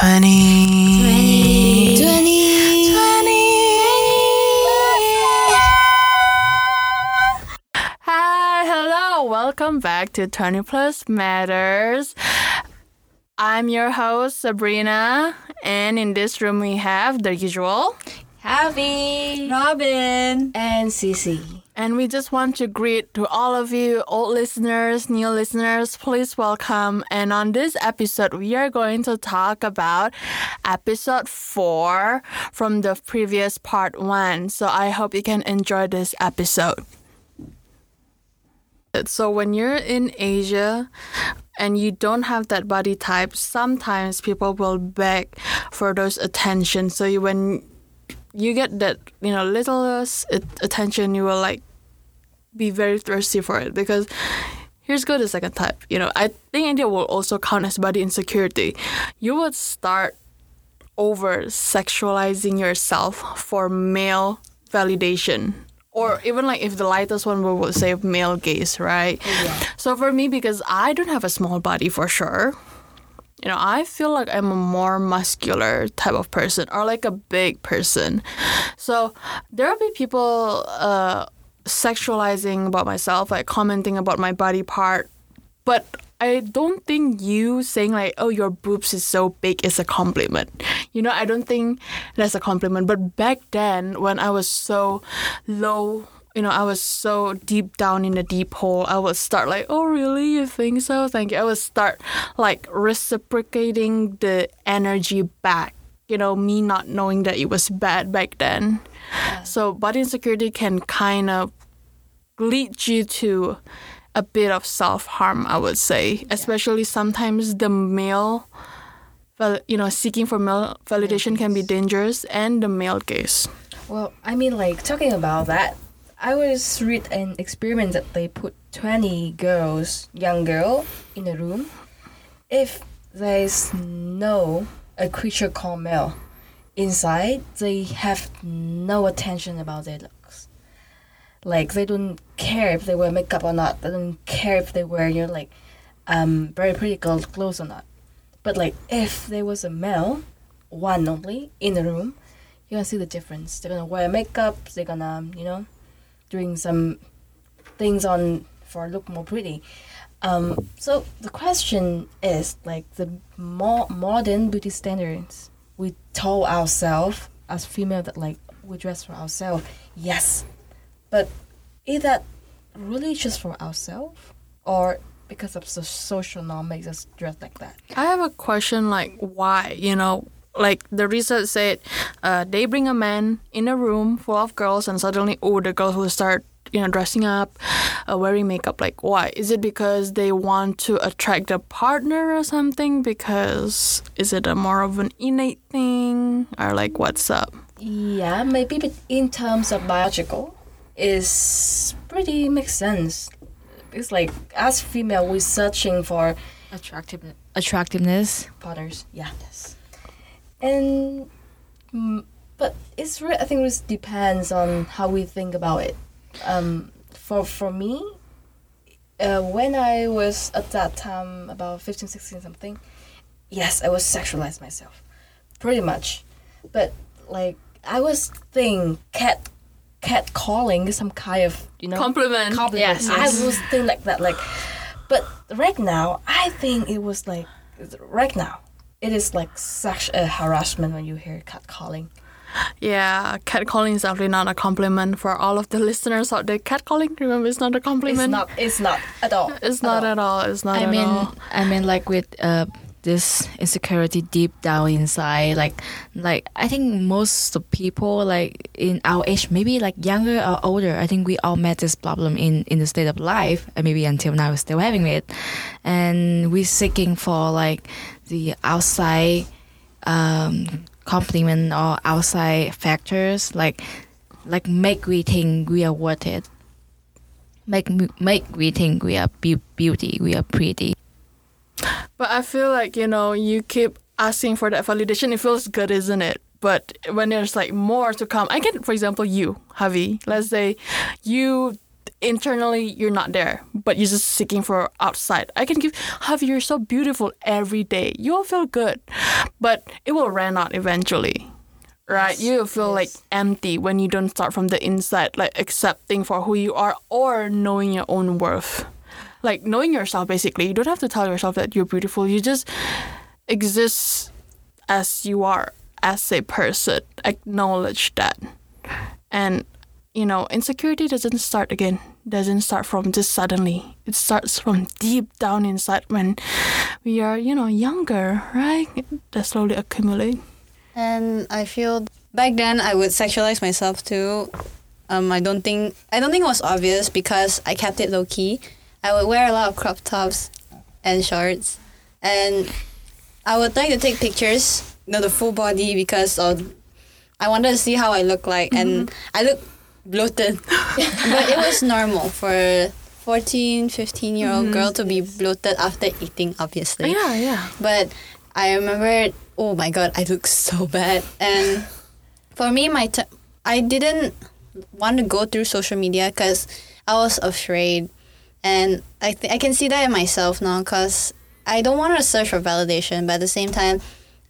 20. 20. 20. Hi, hello, welcome back to 20 Plus Matters. I'm your host, Sabrina, and in this room we have the usual. Javi. Robin. And Cici. And we just want to greet to all of you, old listeners, new listeners, please welcome. And on this episode, we are going to talk about episode four from the previous part one. So I hope you can enjoy this episode. So when you're in Asia and you don't have that body type, sometimes people will beg for those attention. So you, when you get that you know little uh, attention, you will like be very thirsty for it because here's go the second type. You know, I think India will also count as body insecurity. You would start over sexualizing yourself for male validation. Or even like if the lightest one we would say male gaze, right? Yeah. So for me, because I don't have a small body for sure, you know, I feel like I'm a more muscular type of person or like a big person. So there'll be people uh, sexualizing about myself, like commenting about my body part. But I don't think you saying like, "Oh, your boobs is so big" is a compliment. You know, I don't think that's a compliment. But back then, when I was so low, you know, I was so deep down in the deep hole, I would start like, "Oh, really? You think so? Thank you." I would start like reciprocating the energy back. You know, me not knowing that it was bad back then. Yeah. So body insecurity can kind of lead you to a bit of self harm, I would say, especially sometimes the male, you know, seeking for male validation can be dangerous, and the male gaze. Well, I mean, like talking about that, I was read an experiment that they put twenty girls, young girl, in a room. If there's no a creature called male inside, they have no attention about their looks. Like they don't care if they wear makeup or not. They don't care if they wear you know like um very pretty clothes or not. But like if there was a male, one only in the room, you're gonna see the difference. They're gonna wear makeup. They're gonna you know doing some things on for look more pretty. Um, so the question is like the more modern beauty standards we told ourselves as female that like we dress for ourselves. Yes, but is that really just for ourselves or because of the social norm makes us dress like that? I have a question like why, you know, like the research said, uh, they bring a man in a room full of girls and suddenly, oh, the girls will start you know dressing up uh, wearing makeup like why? Is it because they want to attract a partner or something? Because is it a more of an innate thing? Or like what's up? Yeah maybe but in terms of biological is pretty makes sense. It's like as female we're searching for attractiveness attractiveness. Partners yeah yes. And mm, but it's re- i think it depends on how we think about it um, for for me, uh, when I was at that time about 15, 16 something, yes, I was sexualized myself, pretty much. But like I was think cat cat calling some kind of you know compliment. Compliment. Yes, yes. I was think like that like, but right now I think it was like right now it is like such a harassment when you hear cat calling. Yeah, catcalling is definitely not a compliment for all of the listeners out there. Catcalling, remember, it's not a compliment. It's not. It's not at all. It's at not all. at all. It's not. I mean, all. I mean, like with uh, this insecurity deep down inside, like, like I think most of people, like in our age, maybe like younger or older, I think we all met this problem in in the state of life, and maybe until now we're still having it, and we're seeking for like the outside. Um, compliment or outside factors like like make we think we are worth it. Make make we think we are be- beauty we are pretty. But i feel like you know you keep asking for that validation it feels good isn't it? But when there's like more to come i can for example you javi. Let's say you internally you're not there, but you're just seeking for outside. I can give have you're so beautiful every day. You'll feel good. But it will run out eventually. Right? Yes, You feel like empty when you don't start from the inside, like accepting for who you are or knowing your own worth. Like knowing yourself basically. You don't have to tell yourself that you're beautiful. You just exist as you are as a person. Acknowledge that. And you know, insecurity doesn't start again. Doesn't start from just suddenly. It starts from deep down inside when we are, you know, younger, right? That slowly accumulate. And I feel back then I would sexualize myself too. Um, I don't think I don't think it was obvious because I kept it low key. I would wear a lot of crop tops and shorts, and I would like to take pictures, you know, the full body because of I wanted to see how I look like, and I look bloated, but it was normal for. 14 15 year old mm-hmm. girl to be bloated after eating obviously Yeah, yeah. but I remember, oh my god, I look so bad. And for me, my t- I didn't want to go through social media because I was afraid, and I th- I can see that in myself now because I don't want to search for validation, but at the same time,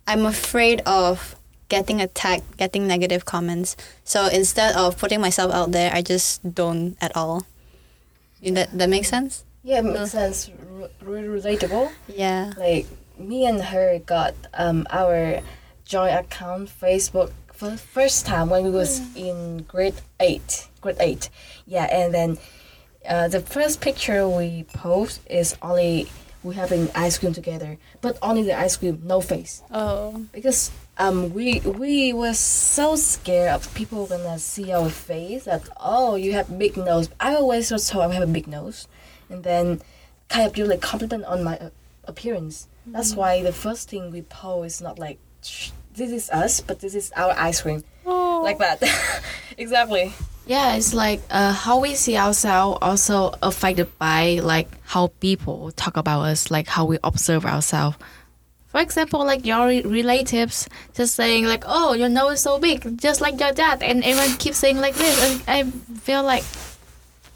I'm afraid of getting attacked, getting negative comments. So instead of putting myself out there, I just don't at all. That that makes sense. Yeah, it makes sense. R- really relatable. Yeah. Like me and her got um our joint account Facebook for the first time when we was in grade eight. Grade eight. Yeah, and then uh, the first picture we post is only we having ice cream together, but only the ice cream, no face. Oh. because um we we were so scared of people gonna see our face that oh you have big nose. I always was told i have a big nose and then kind of do like compliment on my uh, appearance. That's why the first thing we post is not like this is us but this is our ice cream. Like that. Exactly. Yeah, it's like uh, how we see ourselves also affected by like how people talk about us, like how we observe ourselves. For example, like your relatives just saying like, "Oh, your nose is so big, just like your dad," and everyone keeps saying like this, and I feel like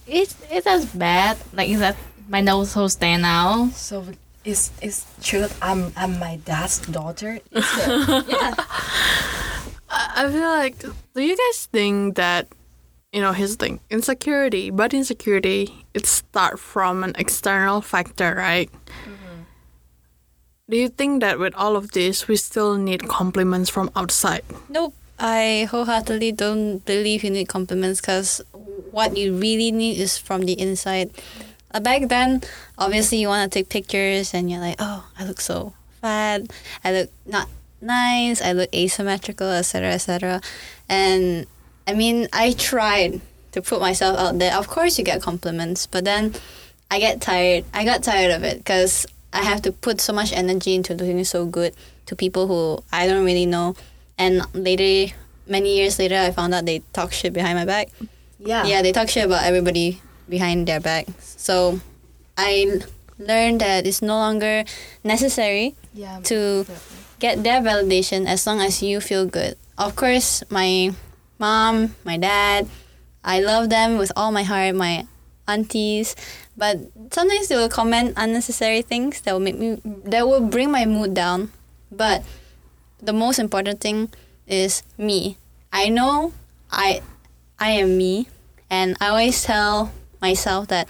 it's it's as bad. Like is that my nose so stand out? so is is true that i'm i'm my dad's daughter Is yeah I I feel like, do you guys think that, you know, here's the thing insecurity, but insecurity, it start from an external factor, right? Mm-hmm. Do you think that with all of this, we still need compliments from outside? Nope. I wholeheartedly don't believe you need compliments because what you really need is from the inside. Uh, back then, obviously, you want to take pictures and you're like, oh, I look so fat. I look not nice. I look asymmetrical, etc., etc. And I mean, I tried to put myself out there. Of course, you get compliments, but then I get tired. I got tired of it because I have to put so much energy into looking so good to people who I don't really know. And later, many years later, I found out they talk shit behind my back. yeah Yeah, they talk shit about everybody behind their back. So I learned that it's no longer necessary yeah to get their validation as long as you feel good. Of course, my mom, my dad, I love them with all my heart, my aunties, but sometimes they will comment unnecessary things that will make me that will bring my mood down. But the most important thing is me. I know I I am me and I always tell myself that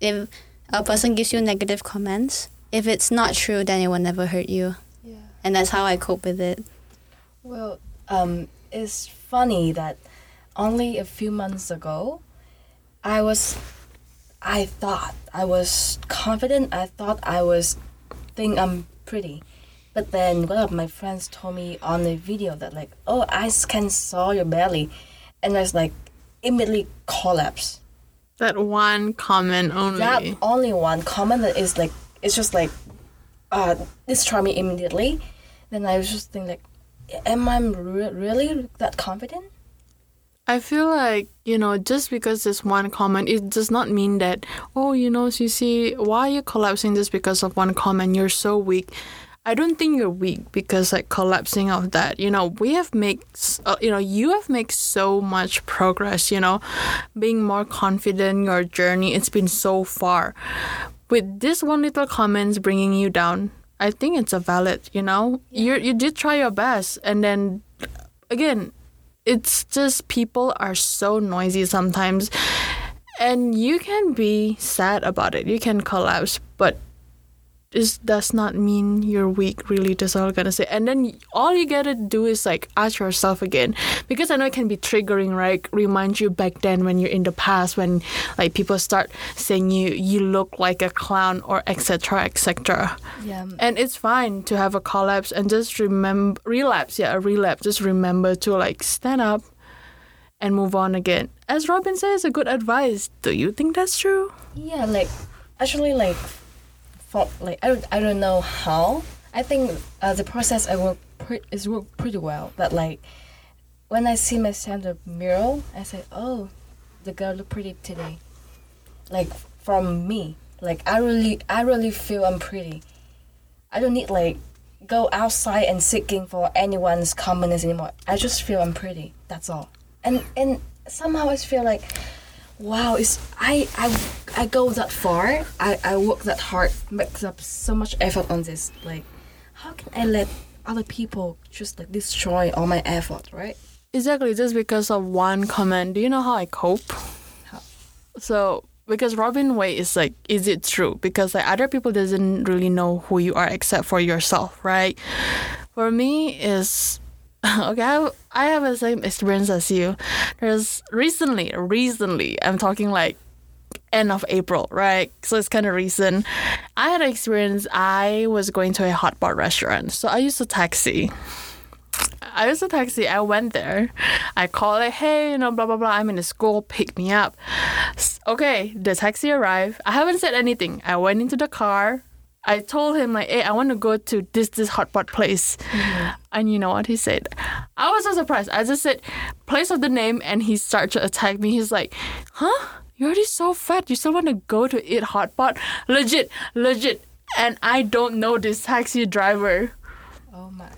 if a person gives you negative comments, if it's not true then it will never hurt you yeah and that's how I cope with it. Well, um, it's funny that only a few months ago, I was, I thought I was confident. I thought I was, think I'm pretty, but then one of my friends told me on the video that like, oh, I can saw your belly, and I was like, immediately collapse. That one comment only. That only one comment that is like, it's just like, uh, destroy me immediately. Then I was just thinking like, am I re- really that confident? I feel like, you know, just because there's one comment, it does not mean that, oh, you know, Cici, why are you collapsing just because of one comment? You're so weak. I don't think you're weak because like collapsing of that. You know, we have made, uh, you know, you have made so much progress. You know, being more confident in your journey. It's been so far. With this one little comments bringing you down, I think it's a valid. You know, you you did try your best, and then again, it's just people are so noisy sometimes, and you can be sad about it. You can collapse, but this does not mean you're weak really that's all i'm gonna say and then all you gotta do is like ask yourself again. Because i know it can be triggering right? Remind you back then when you're in the past when like people start saying you you look like a clown or etc etc Yeah. and it's fine to have a collapse and just remember relapse. Yeah a relapse. Just remember to like stand up and move on again. As robin says a good advice. Do you think that's true? Yeah, like actually, like for like I don't I don't know how. I think uh, the process I work pre- is work pretty well. But like when I see my the mirror, I say, "Oh, the girl look pretty today." Like from me, like I really I really feel I'm pretty. I don't need like go outside and seeking for anyone's comments anymore. I just feel I'm pretty. That's all. And and somehow I feel like wow it's i i i go that far i i work that hard makes up so much effort on this like how can i let other people just like destroy all my effort right Exactly, just because of one comment. Do you know how I cope? How? So because Robin Way is like, is it true? Because like other people doesn't really know who you are except for yourself, right? For me is okay. I have, I have the same experience as you. There's recently, recently, I'm talking like end of April, right? So it's kind of recent. I had an experience. I was going to a hot pot restaurant, so I used a taxi. I used a taxi. I went there. I called like, hey, you know, blah blah blah. I'm in the school. Pick me up. Okay, the taxi arrived. I haven't said anything. I went into the car. I told him like, hey, I want to go to this this hot pot place. Mm-hmm. And you know what he said? I was so surprised. I just said place of the name, and he started to attack me. He's like, huh? You're already so fat. You still want to go to eat hot pot? Legit, legit. And I don't know this taxi driver. oh my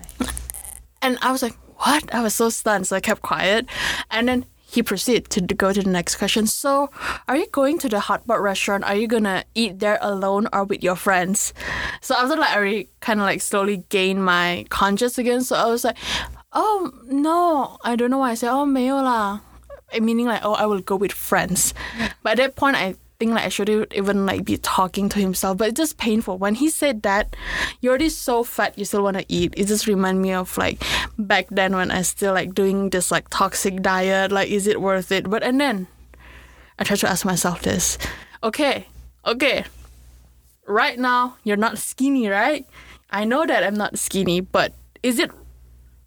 And I was like, what? I was so stunned. So I kept quiet. And then he proceeded to go to the next question. So, are you going to the hot pot restaurant? Are you going to eat there alone or with your friends? So, after like, I already kind of like slowly gained my conscience again. So, I was like, oh, no. I don't know why I said, oh, 没有啦. Meaning like, oh, I will go with friends. But at that point, I think like I shouldn't even like be talking to himself. But it's just painful. When he said that, you're already so fat, you still want to eat. It just remind me of like back then when I still like doing this like toxic diet. Like, is it worth it? But and then I try to ask myself this. Okay, okay. Right now, you're not skinny, right? I know that I'm not skinny, but is it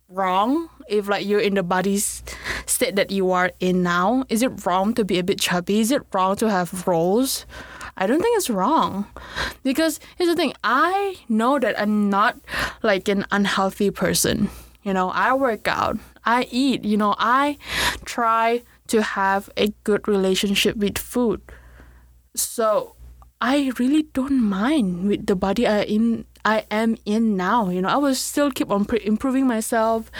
wrong if like you're in the body state that you are in now? Is it wrong to be a bit chubby? Is it wrong to have rolls? I don't think it's wrong. Because here's the thing, I know that I'm not like an unhealthy person. You know, I work out, I eat, you know, I try to have a good relationship with food. So I really don't mind with the body I in I am in now. You know, I will still keep on pre- improving myself.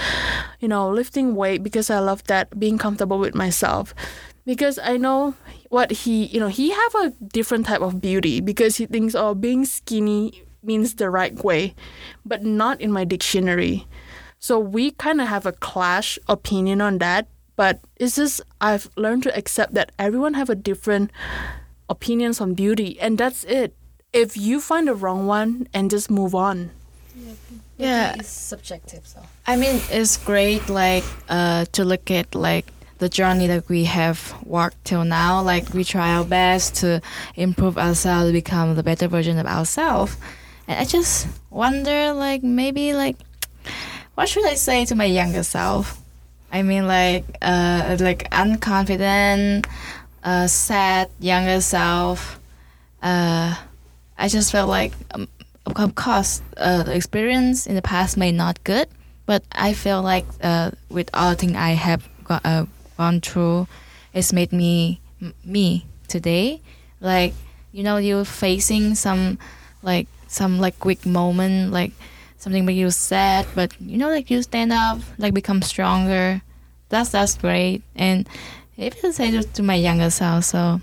You know, lifting weight because I love that. Being comfortable with myself, because I know what he. You know, he have a different type of beauty because he thinks oh being skinny means the right way, but not in my dictionary. So we kind of have a clash opinion on that. But it's just I've learned to accept that everyone have a different opinions on beauty and that's it if you find the wrong one and just move on Yeah. it's subjective so I mean, it's great, like, uh, to look at like the journey that we have walked till now. Like, we try our best to improve ourselves, become the better version of ourselves. And I just wonder, like, maybe, like, what should I say to my younger self? I mean, like, uh, like unconfident, uh, sad younger self. Uh, I just felt like, um, of course, uh, the experience in the past may not good, but I feel like uh, with all the thing I have got, uh, gone through, it's made me me today. Like you know, you're facing some like some like quick moment, like something make you sad, but you know, like you stand up, like become stronger. That's that's great. And if you say this to my younger self, so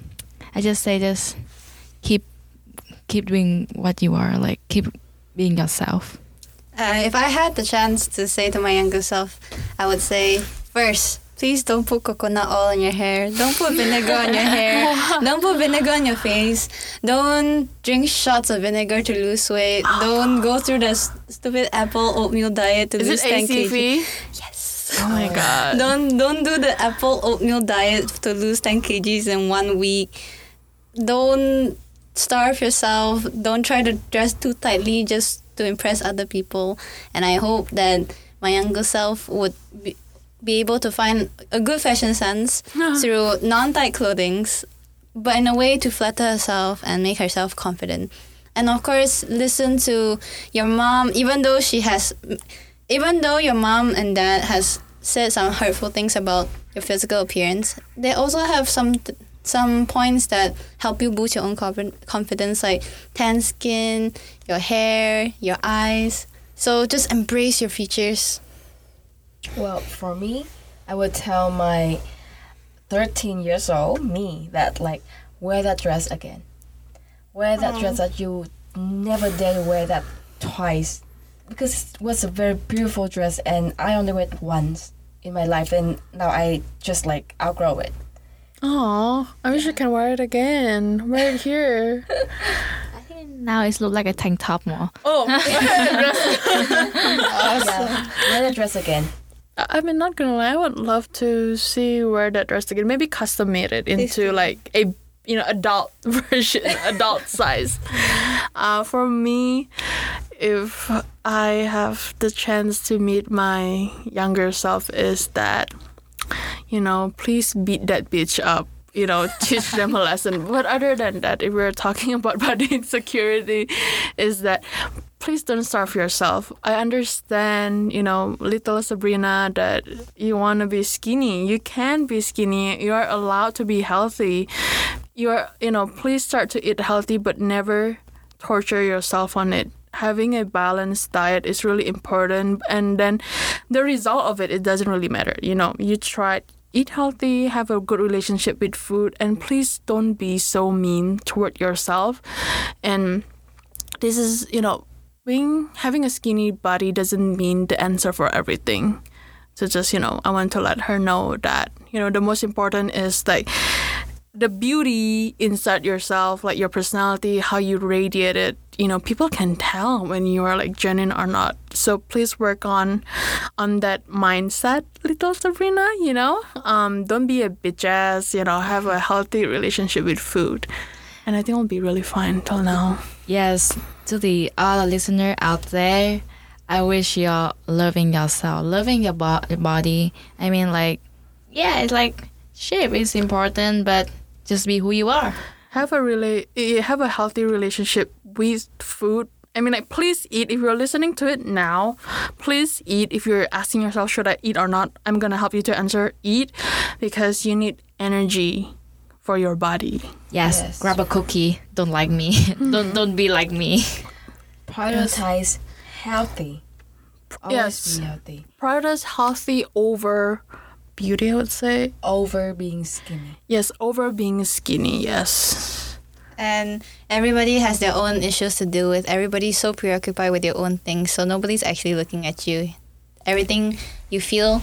I just say this: keep keep doing what you are, like keep being yourself. Uh, if I had the chance to say to my younger self, I would say first, please don't put coconut oil in your hair. Don't put vinegar on your hair. Don't put vinegar on your face. Don't drink shots of vinegar to lose weight. Don't go through the stupid apple oatmeal diet to Is lose it 10 kg. ACV? Yes. Oh my god. Don't don't do the apple oatmeal diet to lose 10 kgs in one week. Don't starve yourself. Don't try to dress too tightly just to impress other people. And I hope that my younger self would be, be able to find a good fashion sense through non-tight clothings, but in a way to flatter herself and make herself confident. And of course, listen to your mom, even though she has, even though your mom and dad has said some hurtful things about your physical appearance, they also have some some points that help you boost your own confidence, like tan skin, your hair, your eyes. So just embrace your features. Well, for me, I would tell my 13 years old me that like wear that dress again. Wear that dress that you never dare to wear that twice because it was a very beautiful dress and I only wear it once in my life and now I just like outgrow it. Oh, I wish I can wear it again. Wear it here. I think now it's look like a tank top more. Oh, Yeah, wear that dress again. I I mean, not gonna lie, I would love to see wear that dress again. Maybe custom made it into like a you know adult version, adult size. Uh, for me, if I have the chance to meet my younger self, is that you know, please beat that bitch up. You know, teach them a lesson. But other than that, if we're talking about body insecurity, is that please don't starve yourself. I understand, you know, little Sabrina, that you want to be skinny. You can be skinny. You are allowed to be healthy. You are, you know, please start to eat healthy, but never torture yourself on it. Having a balanced diet is really important, and then the result of it, it doesn't really matter. You know, you try eat healthy, have a good relationship with food, and please don't be so mean toward yourself. And this is, you know, being having a skinny body doesn't mean the answer for everything. So just, you know, I want to let her know that, you know, the most important is like the beauty inside yourself, like your personality, how you radiate it, you know, people can tell when you are like genuine or not. So please work on on that mindset, little Sabrina, you know? Um, don't be a bitch ass, you know, have a healthy relationship with food. And I think it'll be really fine till now. Yes, to the other listener out there, I wish you're loving yourself, loving your, bo- your body. I mean, like, yeah, it's like shape is important, but just be who you are. have a really eh, eh, have a healthy relationship with food. I mean, like, please eat if you're listening to it now. Please eat if you're asking yourself, should I eat or not? I'm gonna help you to answer eat because you need energy for your body. Yes, Yes. grab a cookie. Don't like me. don't mm-hmm. don't be like me. Prioritize healthy. Always Yes. be healthy. Prioritize healthy over beauty. I would say Over being skinny. yes, over being skinny. Yes. And everybody has their own issues to deal with. Everybody's so preoccupied with their own things, so nobody's actually looking at you. Everything you feel,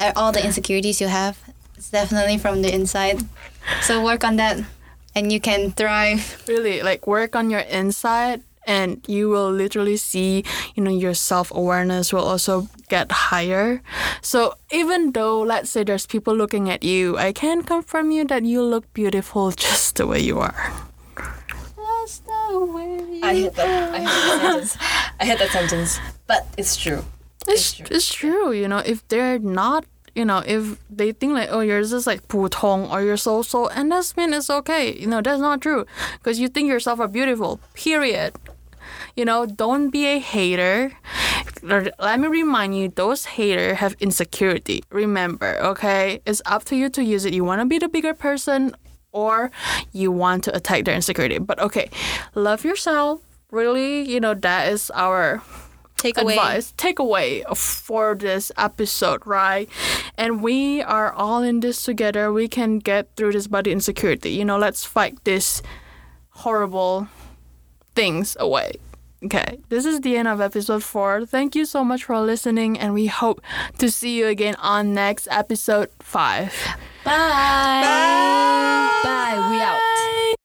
uh, all the insecurities you have, it's definitely from the inside. So work on that, and you can thrive. really like work on your inside and you will literally see you know your self-awareness will also get higher so even though let's say there's people looking at you i can confirm you that you look beautiful just the way you are That's the way. I hate that. I hate that sentence. I hate that sentence. But it's true. it's, true. it's true you know if they're not you know if they think like oh you're just like 普通 or you're so so and that's mean it's okay you know that's not true because you think yourself are beautiful period you know don't be a hater let me remind you those haters have insecurity remember okay it's up to you to use it you want to be the bigger person or you want to attack their insecurity but okay love yourself really you know that is our Takeaway. advice, takeaway for this episode, right? And we are all in this together. We can get through this body insecurity. You know, let's fight this horrible things away. Okay, this is the end of episode 4. Thank you so much for listening, and we hope to see you again on next episode 5. Bye. Bye. Bye. We out.